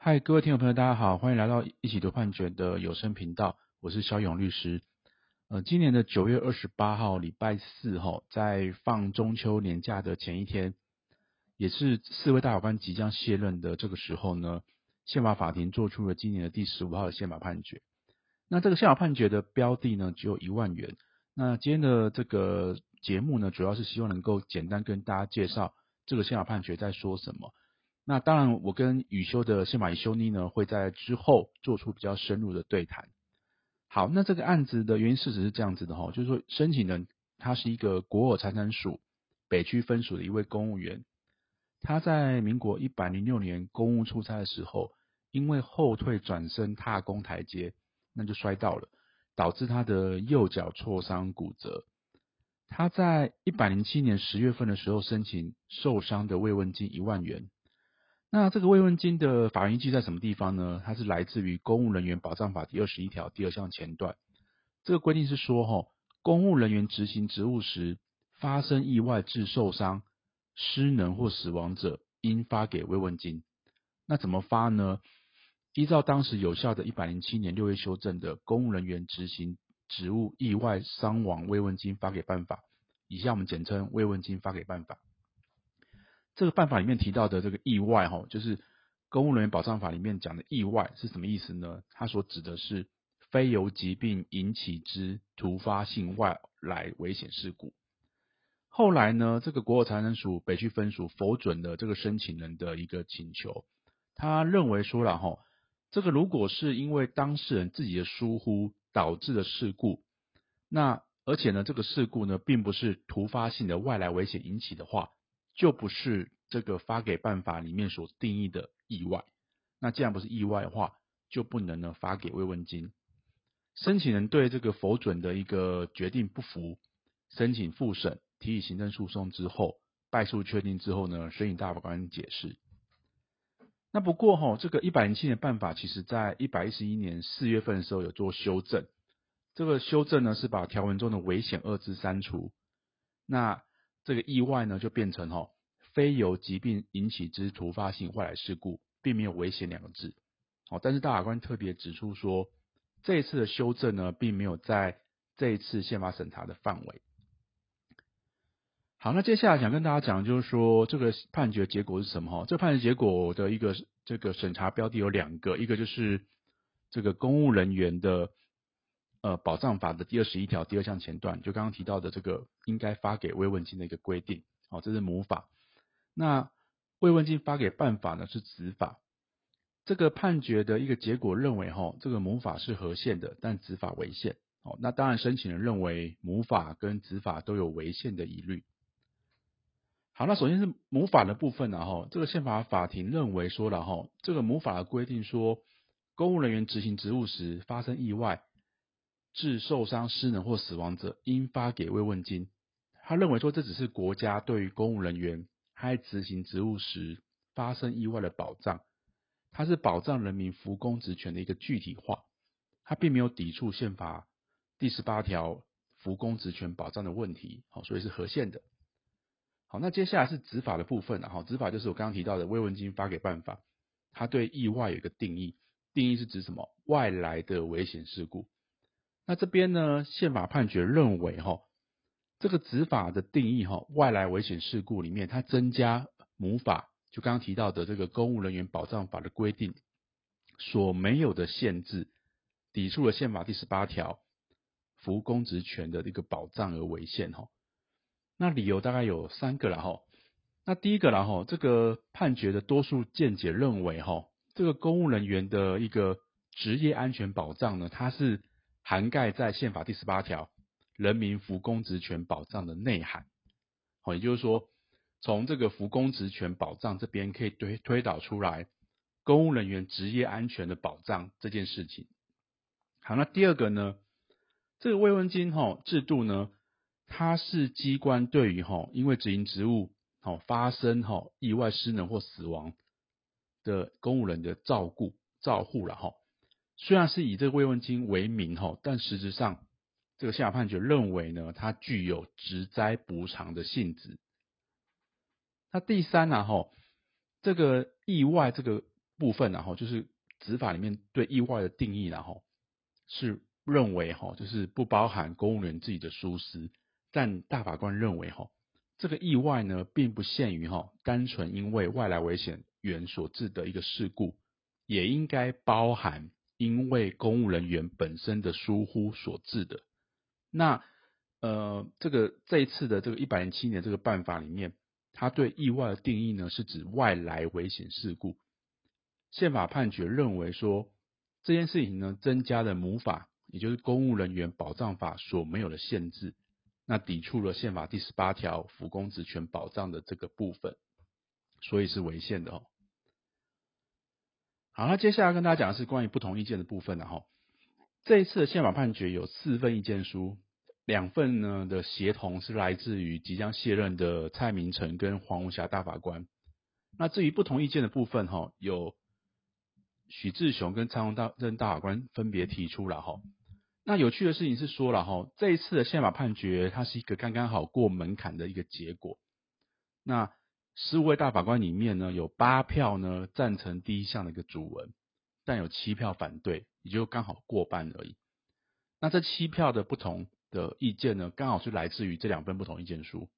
嗨，各位听众朋友，大家好，欢迎来到一起读判决的有声频道，我是萧勇律师。呃，今年的九月二十八号，礼拜四号，在放中秋年假的前一天，也是四位大法官即将卸任的这个时候呢，宪法法庭做出了今年的第十五号的宪法判决。那这个宪法判决的标的呢，只有一万元。那今天的这个节目呢，主要是希望能够简单跟大家介绍这个宪法判决在说什么。那当然，我跟宇修的宪法奕修你呢，会在之后做出比较深入的对谈。好，那这个案子的原因事实是这样子的哈，就是说，申请人他是一个国有财产署北区分署的一位公务员，他在民国一百零六年公务出差的时候，因为后退转身踏公台阶，那就摔到了，导致他的右脚挫伤骨折。他在一百零七年十月份的时候申请受伤的慰问金一万元。那这个慰问金的法源依据在什么地方呢？它是来自于《公务人员保障法》第二十一条第二项前段。这个规定是说，哈，公务人员执行职务时发生意外致受伤、失能或死亡者，应发给慰问金。那怎么发呢？依照当时有效的一百零七年六月修正的《公务人员执行职务意外伤亡慰问金发给办法》，以下我们简称慰问金发给办法。这个办法里面提到的这个意外，哈，就是公务人员保障法里面讲的意外是什么意思呢？它所指的是非由疾病引起之突发性外来危险事故。后来呢，这个国有财产署北区分署否准了这个申请人的一个请求，他认为说了哈，这个如果是因为当事人自己的疏忽导致的事故，那而且呢，这个事故呢，并不是突发性的外来危险引起的话。就不是这个发给办法里面所定义的意外，那既然不是意外的话，就不能呢发给慰问金。申请人对这个否准的一个决定不服，申请复审，提起行政诉讼之后，败诉确定之后呢，申请大法官解释。那不过哈，这个一百零七年办法，其实在一百一十一年四月份的时候有做修正，这个修正呢是把条文中的危险二字删除，那。这个意外呢，就变成哈，非由疾病引起之突发性外来事故，并没有危险两个字。好，但是大法官特别指出说，这一次的修正呢，并没有在这一次宪法审查的范围。好，那接下来想跟大家讲，就是说这个判决结果是什么？哈，这判决结果的一个这个审查标的有两个，一个就是这个公务人员的。呃，保障法的第二十一条第二项前段，就刚刚提到的这个应该发给慰问金的一个规定，好，这是母法。那慰问金发给办法呢是子法。这个判决的一个结果认为，哈，这个母法是合宪的，但子法违宪。哦，那当然申请人认为母法跟子法都有违宪的疑虑。好，那首先是母法的部分呢，哈，这个宪法法庭认为说了，哈，这个母法的规定说，公务人员执行职务时发生意外。致受伤、失能或死亡者，应发给慰问金。他认为说，这只是国家对于公务人员在执行职务时发生意外的保障，它是保障人民服公职权的一个具体化，它并没有抵触宪法第十八条服公职权保障的问题。好，所以是合宪的。好，那接下来是执法的部分。好，执法就是我刚刚提到的慰问金发给办法，它对意外有一个定义，定义是指什么？外来的危险事故。那这边呢，宪法判决认为，哈，这个执法的定义，哈，外来危险事故里面，它增加母法，就刚刚提到的这个公务人员保障法的规定所没有的限制，抵触了宪法第十八条服公职权的一个保障而违宪，哈。那理由大概有三个了，哈。那第一个了，哈，这个判决的多数见解认为，哈，这个公务人员的一个职业安全保障呢，它是。涵盖在宪法第十八条人民服公职权保障的内涵，好，也就是说，从这个服公职权保障这边可以推推导出来，公务人员职业安全的保障这件事情。好，那第二个呢，这个慰问金哈制度呢，它是机关对于哈因为执行职务好发生哈意外失能或死亡的公务人的照顾照护了哈。虽然是以这个慰问金为名哈，但实质上这个宪法判决认为呢，它具有职灾补偿的性质。那第三呢哈，这个意外这个部分，然后就是执法里面对意外的定义，然后是认为哈，就是不包含公务员自己的疏失，但大法官认为哈，这个意外呢，并不限于哈单纯因为外来危险源所致的一个事故，也应该包含因为公务人员本身的疏忽所致的。那呃，这个这一次的这个一百零七年这个办法里面，它对意外的定义呢，是指外来危险事故。宪法判决认为说，这件事情呢，增加了母法，也就是公务人员保障法所没有的限制，那抵触了宪法第十八条辅公职权保障的这个部分，所以是违宪的哦。好，那接下来跟大家讲的是关于不同意见的部分了哈。这一次的宪法判决有四份意见书。两份呢的协同是来自于即将卸任的蔡明诚跟黄无瑕大法官。那至于不同意见的部分哈，有许志雄跟蔡永正大法官分别提出了哈。那有趣的事情是说了哈，这一次的宪法判决它是一个刚刚好过门槛的一个结果。那十五位大法官里面呢，有八票呢赞成第一项的一个主文，但有七票反对，也就刚好过半而已。那这七票的不同。的意见呢，刚好是来自于这两份不同意见书。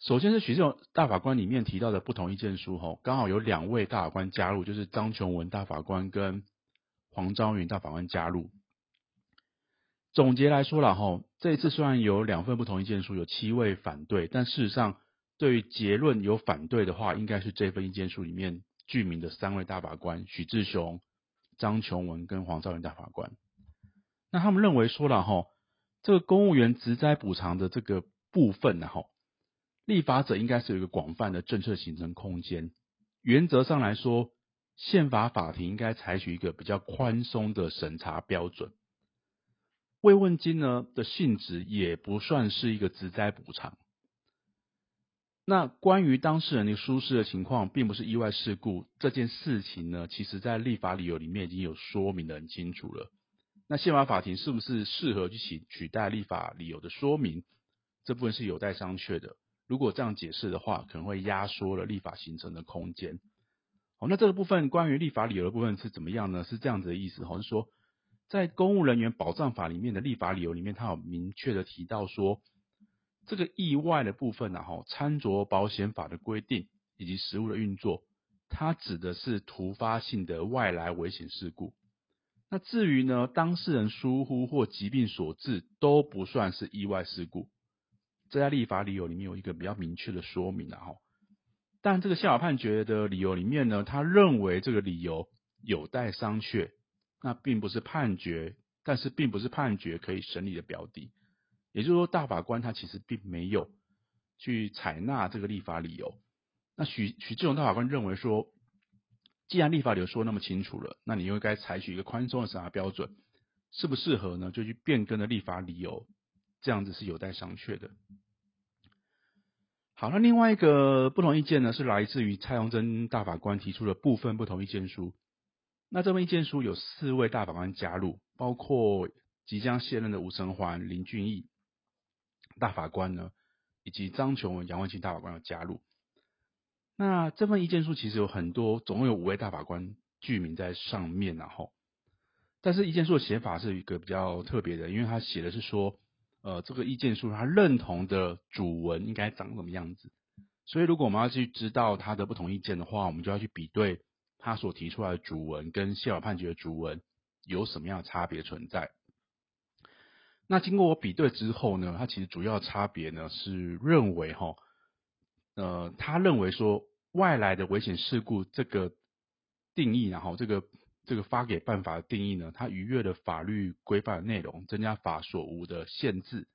首先是许志雄大法官里面提到的不同意见书，哈，刚好有两位大法官加入，就是张琼文大法官跟黄昭云大法官加入。总结来说了，哈，这一次虽然有两份不同意见书，有七位反对，但事实上对于结论有反对的话，应该是这份意见书里面具名的三位大法官：许志雄、张琼文跟黄昭云大法官。那他们认为说了，哈。这个公务员职灾补偿的这个部分呢，哈，立法者应该是有一个广泛的政策形成空间。原则上来说，宪法法庭应该采取一个比较宽松的审查标准。慰问金呢的性质也不算是一个职灾补偿。那关于当事人的舒适的情况，并不是意外事故这件事情呢，其实在立法理由里面已经有说明得很清楚了。那宪法法庭是不是适合去取取代立法理由的说明？这部分是有待商榷的。如果这样解释的话，可能会压缩了立法形成的空间。好，那这个部分关于立法理由的部分是怎么样呢？是这样子的意思，好，是说在公务人员保障法里面的立法理由里面，它有明确的提到说，这个意外的部分呢，哈，参酌保险法的规定以及实务的运作，它指的是突发性的外来危险事故。那至于呢，当事人疏忽或疾病所致都不算是意外事故，这在立法理由里面有一个比较明确的说明了哈。但这个宪法判决的理由里面呢，他认为这个理由有待商榷，那并不是判决，但是并不是判决可以审理的标的。也就是说，大法官他其实并没有去采纳这个立法理由。那许许志雄大法官认为说。既然立法理由说那么清楚了，那你又该采取一个宽松的审查标准，适不适合呢？就去变更的立法理由，这样子是有待商榷的。好，那另外一个不同意见呢，是来自于蔡荣真大法官提出的部分不同意见书。那这份意见书有四位大法官加入，包括即将卸任的吴成环、林俊毅大法官呢，以及张琼文、杨万庆大法官要加入。那这份意见书其实有很多，总共有五位大法官具名在上面，然后，但是意见书的写法是一个比较特别的，因为他写的是说，呃，这个意见书他认同的主文应该长什么样子，所以如果我们要去知道他的不同意见的话，我们就要去比对他所提出来的主文跟宪法判决的主文有什么样的差别存在。那经过我比对之后呢，他其实主要差别呢是认为哈。呃，他认为说外来的危险事故这个定义，然后这个这个发给办法的定义呢，它逾越了法律规范的内容，增加法所无的限制，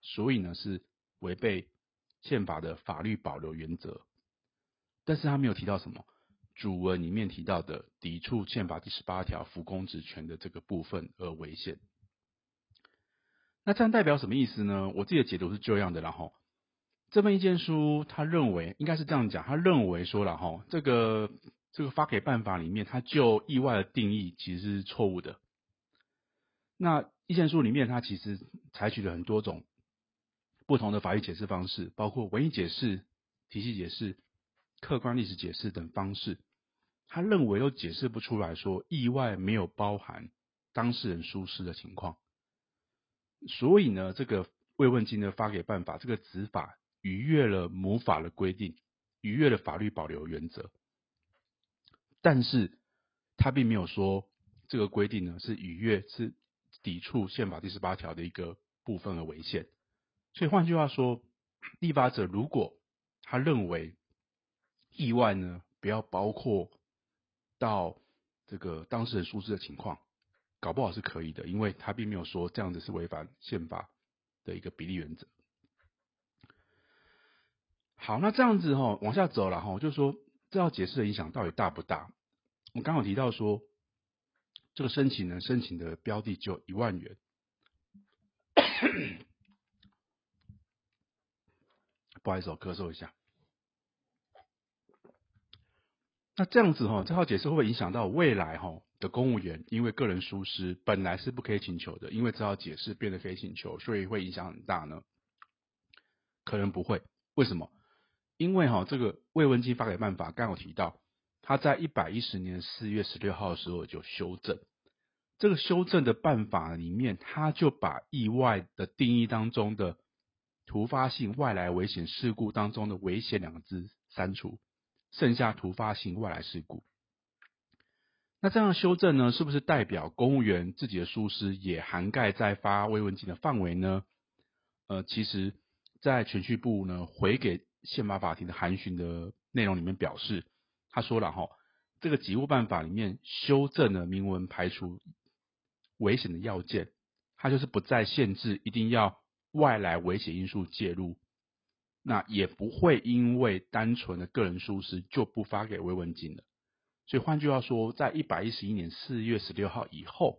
所以呢是违背宪法的法律保留原则。但是他没有提到什么主文里面提到的抵触宪法第十八条服公职权的这个部分而违宪。那这样代表什么意思呢？我自己的解读是这样的，然后。这份意见书，他认为应该是这样讲，他认为说了哈，这个这个发给办法里面，他就意外的定义其实是错误的。那意见书里面，他其实采取了很多种不同的法律解释方式，包括文义解释、体系解释、客观历史解释等方式。他认为都解释不出来说意外没有包含当事人疏失的情况，所以呢，这个慰问金的发给办法这个执法逾越了母法的规定，逾越了法律保留原则，但是他并没有说这个规定呢是逾越是抵触宪法第十八条的一个部分的违宪，所以换句话说，立法者如果他认为意外呢不要包括。到这个当事人疏失的情况，搞不好是可以的，因为他并没有说这样子是违反宪法的一个比例原则。好，那这样子哈，往下走了哈，就说这套解释的影响到底大不大？我刚好提到说，这个申请人申请的标的就一万元，不好意思，我咳嗽一下。那这样子哈，这套解释会不会影响到未来哈的公务员？因为个人疏失本来是不可以请求的，因为知道解释变得可以请求，所以会影响很大呢？可能不会，为什么？因为哈这个慰问金发给办法刚有提到，他在一百一十年四月十六号的时候就修正，这个修正的办法里面，他就把意外的定义当中的突发性外来危险事故当中的危险两个字删除。剩下突发性外来事故，那这样修正呢，是不是代表公务员自己的疏失也涵盖在发慰问金的范围呢？呃，其实，在銓叙部呢回给宪法法庭的函询的内容里面表示，他说了哈，这个给物办法里面修正了明文排除危险的要件，它就是不再限制一定要外来危险因素介入。那也不会因为单纯的个人疏失就不发给慰问金了。所以换句话说，在一百一十一年四月十六号以后，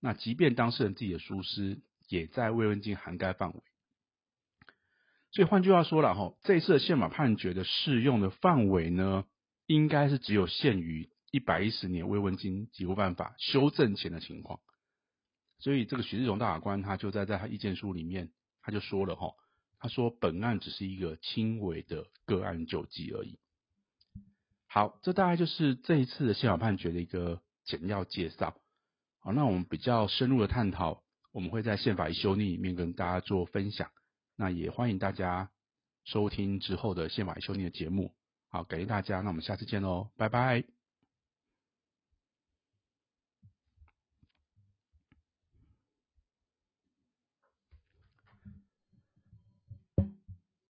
那即便当事人自己的疏失也在慰问金涵盖范围。所以换句话说了哈，这一次的宪法判决的适用的范围呢，应该是只有限于一百一十年慰问金给付办法修正前的情况。所以这个许志荣大法官他就在在他意见书里面他就说了哈。他说：“本案只是一个轻微的个案救济而已。”好，这大概就是这一次的宪法判决的一个简要介绍。好，那我们比较深入的探讨，我们会在宪法一修订里面跟大家做分享。那也欢迎大家收听之后的宪法一修订的节目。好，感谢大家，那我们下次见喽，拜拜。